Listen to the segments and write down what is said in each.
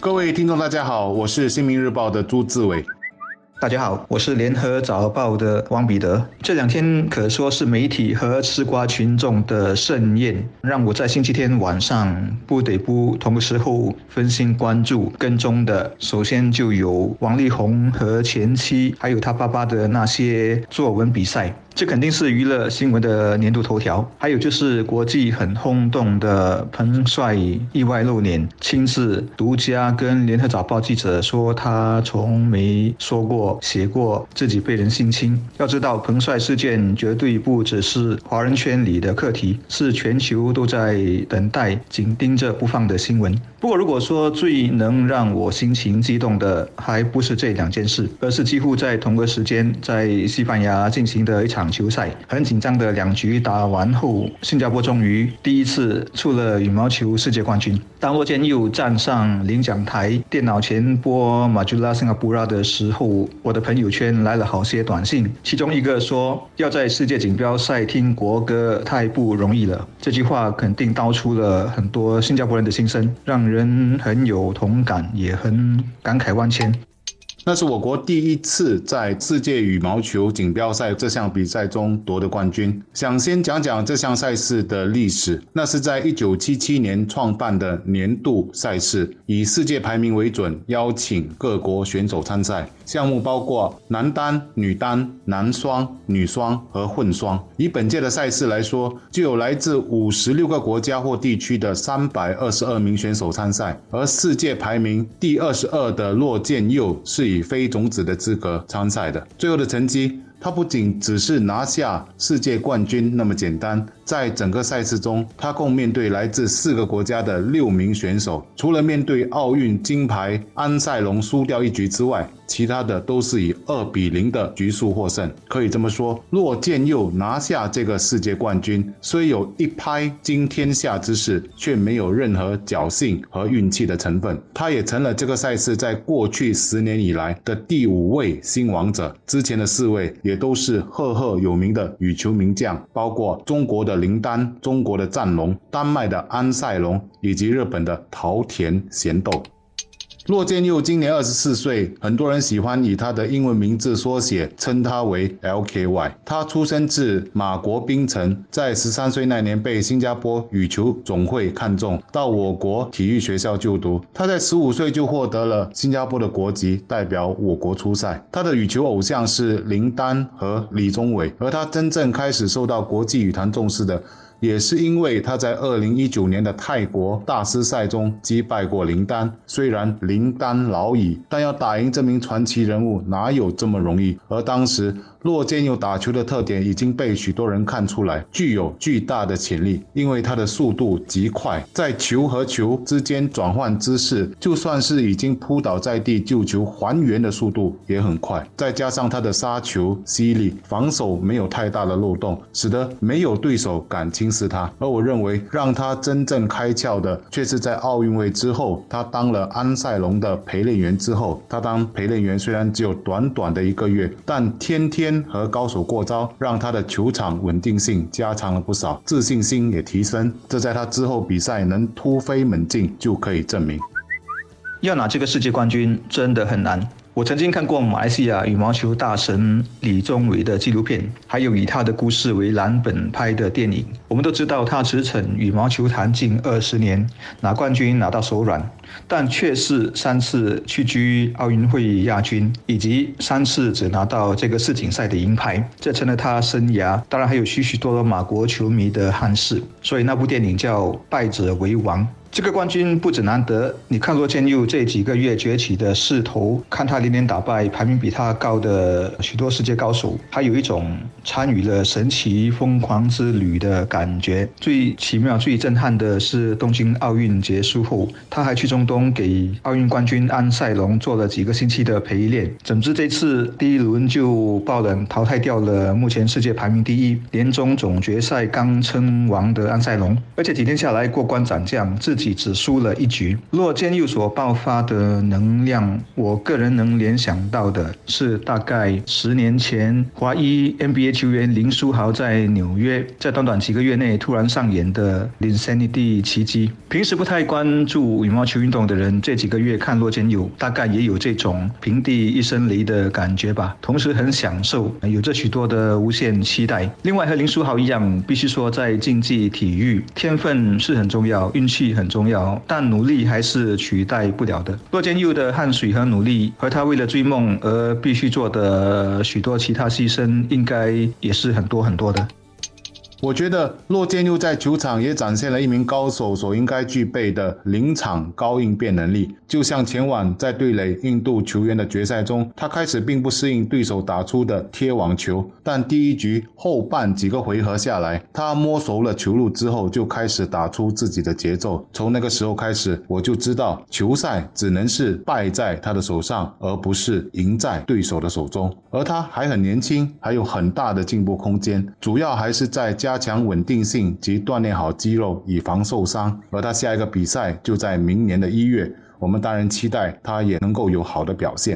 各位听众，大家好，我是新民日报的朱志伟。大家好，我是联合早报的汪彼得。这两天可说是媒体和吃瓜群众的盛宴，让我在星期天晚上不得不同时候分心关注跟踪的。首先就有王力宏和前妻，还有他爸爸的那些作文比赛。这肯定是娱乐新闻的年度头条。还有就是国际很轰动的彭帅意外露脸，亲自独家跟联合早报记者说，他从没说过、写过自己被人性侵。要知道，彭帅事件绝对不只是华人圈里的课题，是全球都在等待、紧盯着不放的新闻。不过，如果说最能让我心情激动的，还不是这两件事，而是几乎在同个时间在西班牙进行的一场球赛。很紧张的两局打完后，新加坡终于第一次出了羽毛球世界冠军。当洛健佑站上领奖台，电脑前播马朱拉辛加布拉的时候，我的朋友圈来了好些短信，其中一个说：“要在世界锦标赛听国歌太不容易了。”这句话肯定道出了很多新加坡人的心声，让。人很有同感，也很感慨万千。那是我国第一次在世界羽毛球锦标赛这项比赛中夺得冠军。想先讲讲这项赛事的历史。那是在一九七七年创办的年度赛事，以世界排名为准，邀请各国选手参赛。项目包括男单、女单、男双、女双和混双。以本届的赛事来说，就有来自五十六个国家或地区的三百二十二名选手参赛。而世界排名第二十二的骆建佑是以非种子的资格参赛的，最后的成绩。他不仅只是拿下世界冠军那么简单，在整个赛事中，他共面对来自四个国家的六名选手。除了面对奥运金牌安塞龙输掉一局之外，其他的都是以二比零的局数获胜。可以这么说，骆建佑拿下这个世界冠军，虽有一拍惊天下之势，却没有任何侥幸和运气的成分。他也成了这个赛事在过去十年以来的第五位新王者。之前的四位。也都是赫赫有名的羽球名将，包括中国的林丹、中国的战龙、丹麦的安塞龙以及日本的桃田贤斗。骆建佑今年二十四岁，很多人喜欢以他的英文名字缩写称他为 LKY。他出生自马国槟城，在十三岁那年被新加坡羽球总会看中，到我国体育学校就读。他在十五岁就获得了新加坡的国籍，代表我国出赛。他的羽球偶像是林丹和李宗伟，而他真正开始受到国际羽坛重视的。也是因为他在二零一九年的泰国大师赛中击败过林丹，虽然林丹老矣，但要打赢这名传奇人物哪有这么容易？而当时。洛建佑打球的特点已经被许多人看出来，具有巨大的潜力，因为他的速度极快，在球和球之间转换姿势，就算是已经扑倒在地救球还原的速度也很快。再加上他的杀球犀利，防守没有太大的漏洞，使得没有对手敢轻是他。而我认为，让他真正开窍的，却是在奥运会之后，他当了安塞龙的陪练员之后。他当陪练员虽然只有短短的一个月，但天天。和高手过招，让他的球场稳定性加强了不少，自信心也提升。这在他之后比赛能突飞猛进就可以证明。要拿这个世界冠军真的很难。我曾经看过马来西亚羽毛球大神李宗伟的纪录片，还有以他的故事为蓝本拍的电影。我们都知道他驰骋羽毛球坛近二十年，拿冠军拿到手软，但却是三次屈居奥运会亚军，以及三次只拿到这个世锦赛的银牌，这成了他生涯当然还有许许多多马国球迷的憾事。所以那部电影叫《败者为王》。这个冠军不止难得，你看洛建佑这几个月崛起的势头，看他连连打败排名比他高的许多世界高手，还有一种参与了神奇疯狂之旅的感觉。最奇妙、最震撼的是东京奥运结束后，他还去中东给奥运冠军安塞龙做了几个星期的陪练。总之这次第一轮就爆冷淘汰掉了目前世界排名第一、年终总决赛刚称王的安塞龙，而且几天下来过关斩将，自己只输了一局。洛建佑所爆发的能量，我个人能联想到的是，大概十年前华裔 NBA 球员林书豪在纽约，在短短几个月内突然上演的 Insanity 奇迹。平时不太关注羽毛球运动的人，这几个月看洛建佑，大概也有这种平地一声雷的感觉吧。同时很享受，有着许多的无限期待。另外和林书豪一样，必须说在竞技体育，天分是很重要，运气很重要，但努力还是取代不了的。洛建佑的汗水和努力，和他为了追梦而必须做的许多其他牺牲，应该也是很多很多的。我觉得洛建佑在球场也展现了一名高手所应该具备的临场高应变能力。就像前晚在对垒印度球员的决赛中，他开始并不适应对手打出的贴网球，但第一局后半几个回合下来，他摸熟了球路之后，就开始打出自己的节奏。从那个时候开始，我就知道球赛只能是败在他的手上，而不是赢在对手的手中。而他还很年轻，还有很大的进步空间，主要还是在加。加强稳定性及锻炼好肌肉，以防受伤。而他下一个比赛就在明年的一月，我们当然期待他也能够有好的表现。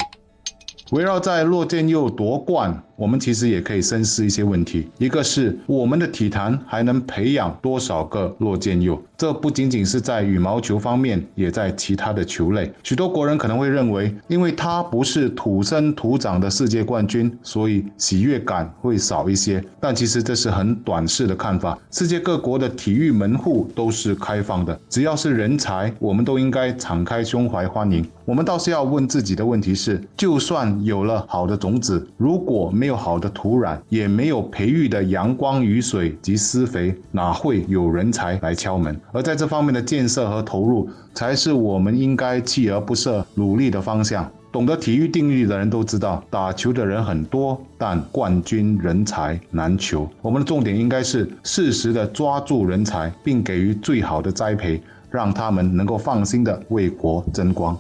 围绕在洛建佑夺冠。我们其实也可以深思一些问题，一个是我们的体坛还能培养多少个洛建佑？这不仅仅是在羽毛球方面，也在其他的球类。许多国人可能会认为，因为他不是土生土长的世界冠军，所以喜悦感会少一些。但其实这是很短视的看法。世界各国的体育门户都是开放的，只要是人才，我们都应该敞开胸怀欢迎。我们倒是要问自己的问题是：就算有了好的种子，如果没有好的土壤，也没有培育的阳光、雨水及施肥，哪会有人才来敲门？而在这方面的建设和投入，才是我们应该锲而不舍努力的方向。懂得体育定律的人都知道，打球的人很多，但冠军人才难求。我们的重点应该是适时的抓住人才，并给予最好的栽培，让他们能够放心的为国争光。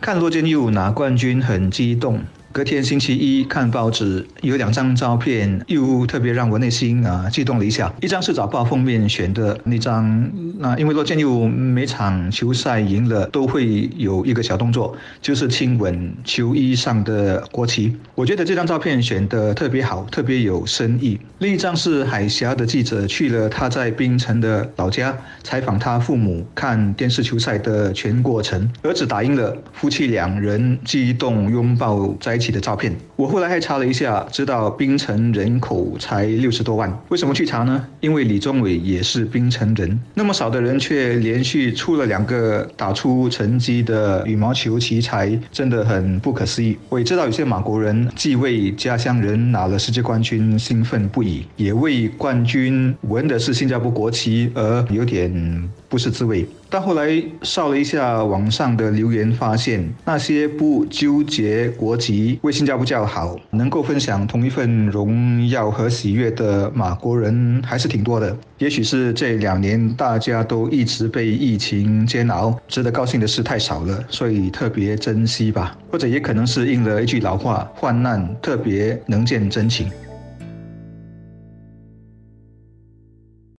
看罗建佑拿冠军很激动。隔天星期一看报纸，有两张照片，又特别让我内心啊激动了一下。一张是早报封面选的那张，那因为罗建佑每场球赛赢了都会有一个小动作，就是亲吻球衣上的国旗。我觉得这张照片选的特别好，特别有深意。另一张是海峡的记者去了他在槟城的老家，采访他父母看电视球赛的全过程。儿子打赢了，夫妻两人激动拥抱在。的照片，我后来还查了一下，知道槟城人口才六十多万。为什么去查呢？因为李宗伟也是槟城人，那么少的人却连续出了两个打出成绩的羽毛球奇才，真的很不可思议。我也知道有些马国人既为家乡人拿了世界冠军兴奋不已，也为冠军闻的是新加坡国旗而有点不是滋味。但后来扫了一下网上的留言，发现那些不纠结国籍、为新加坡叫好、能够分享同一份荣耀和喜悦的马国人还是挺多的。也许是这两年大家都一直被疫情煎熬，值得高兴的事太少了，所以特别珍惜吧。或者也可能是应了一句老话：患难特别能见真情。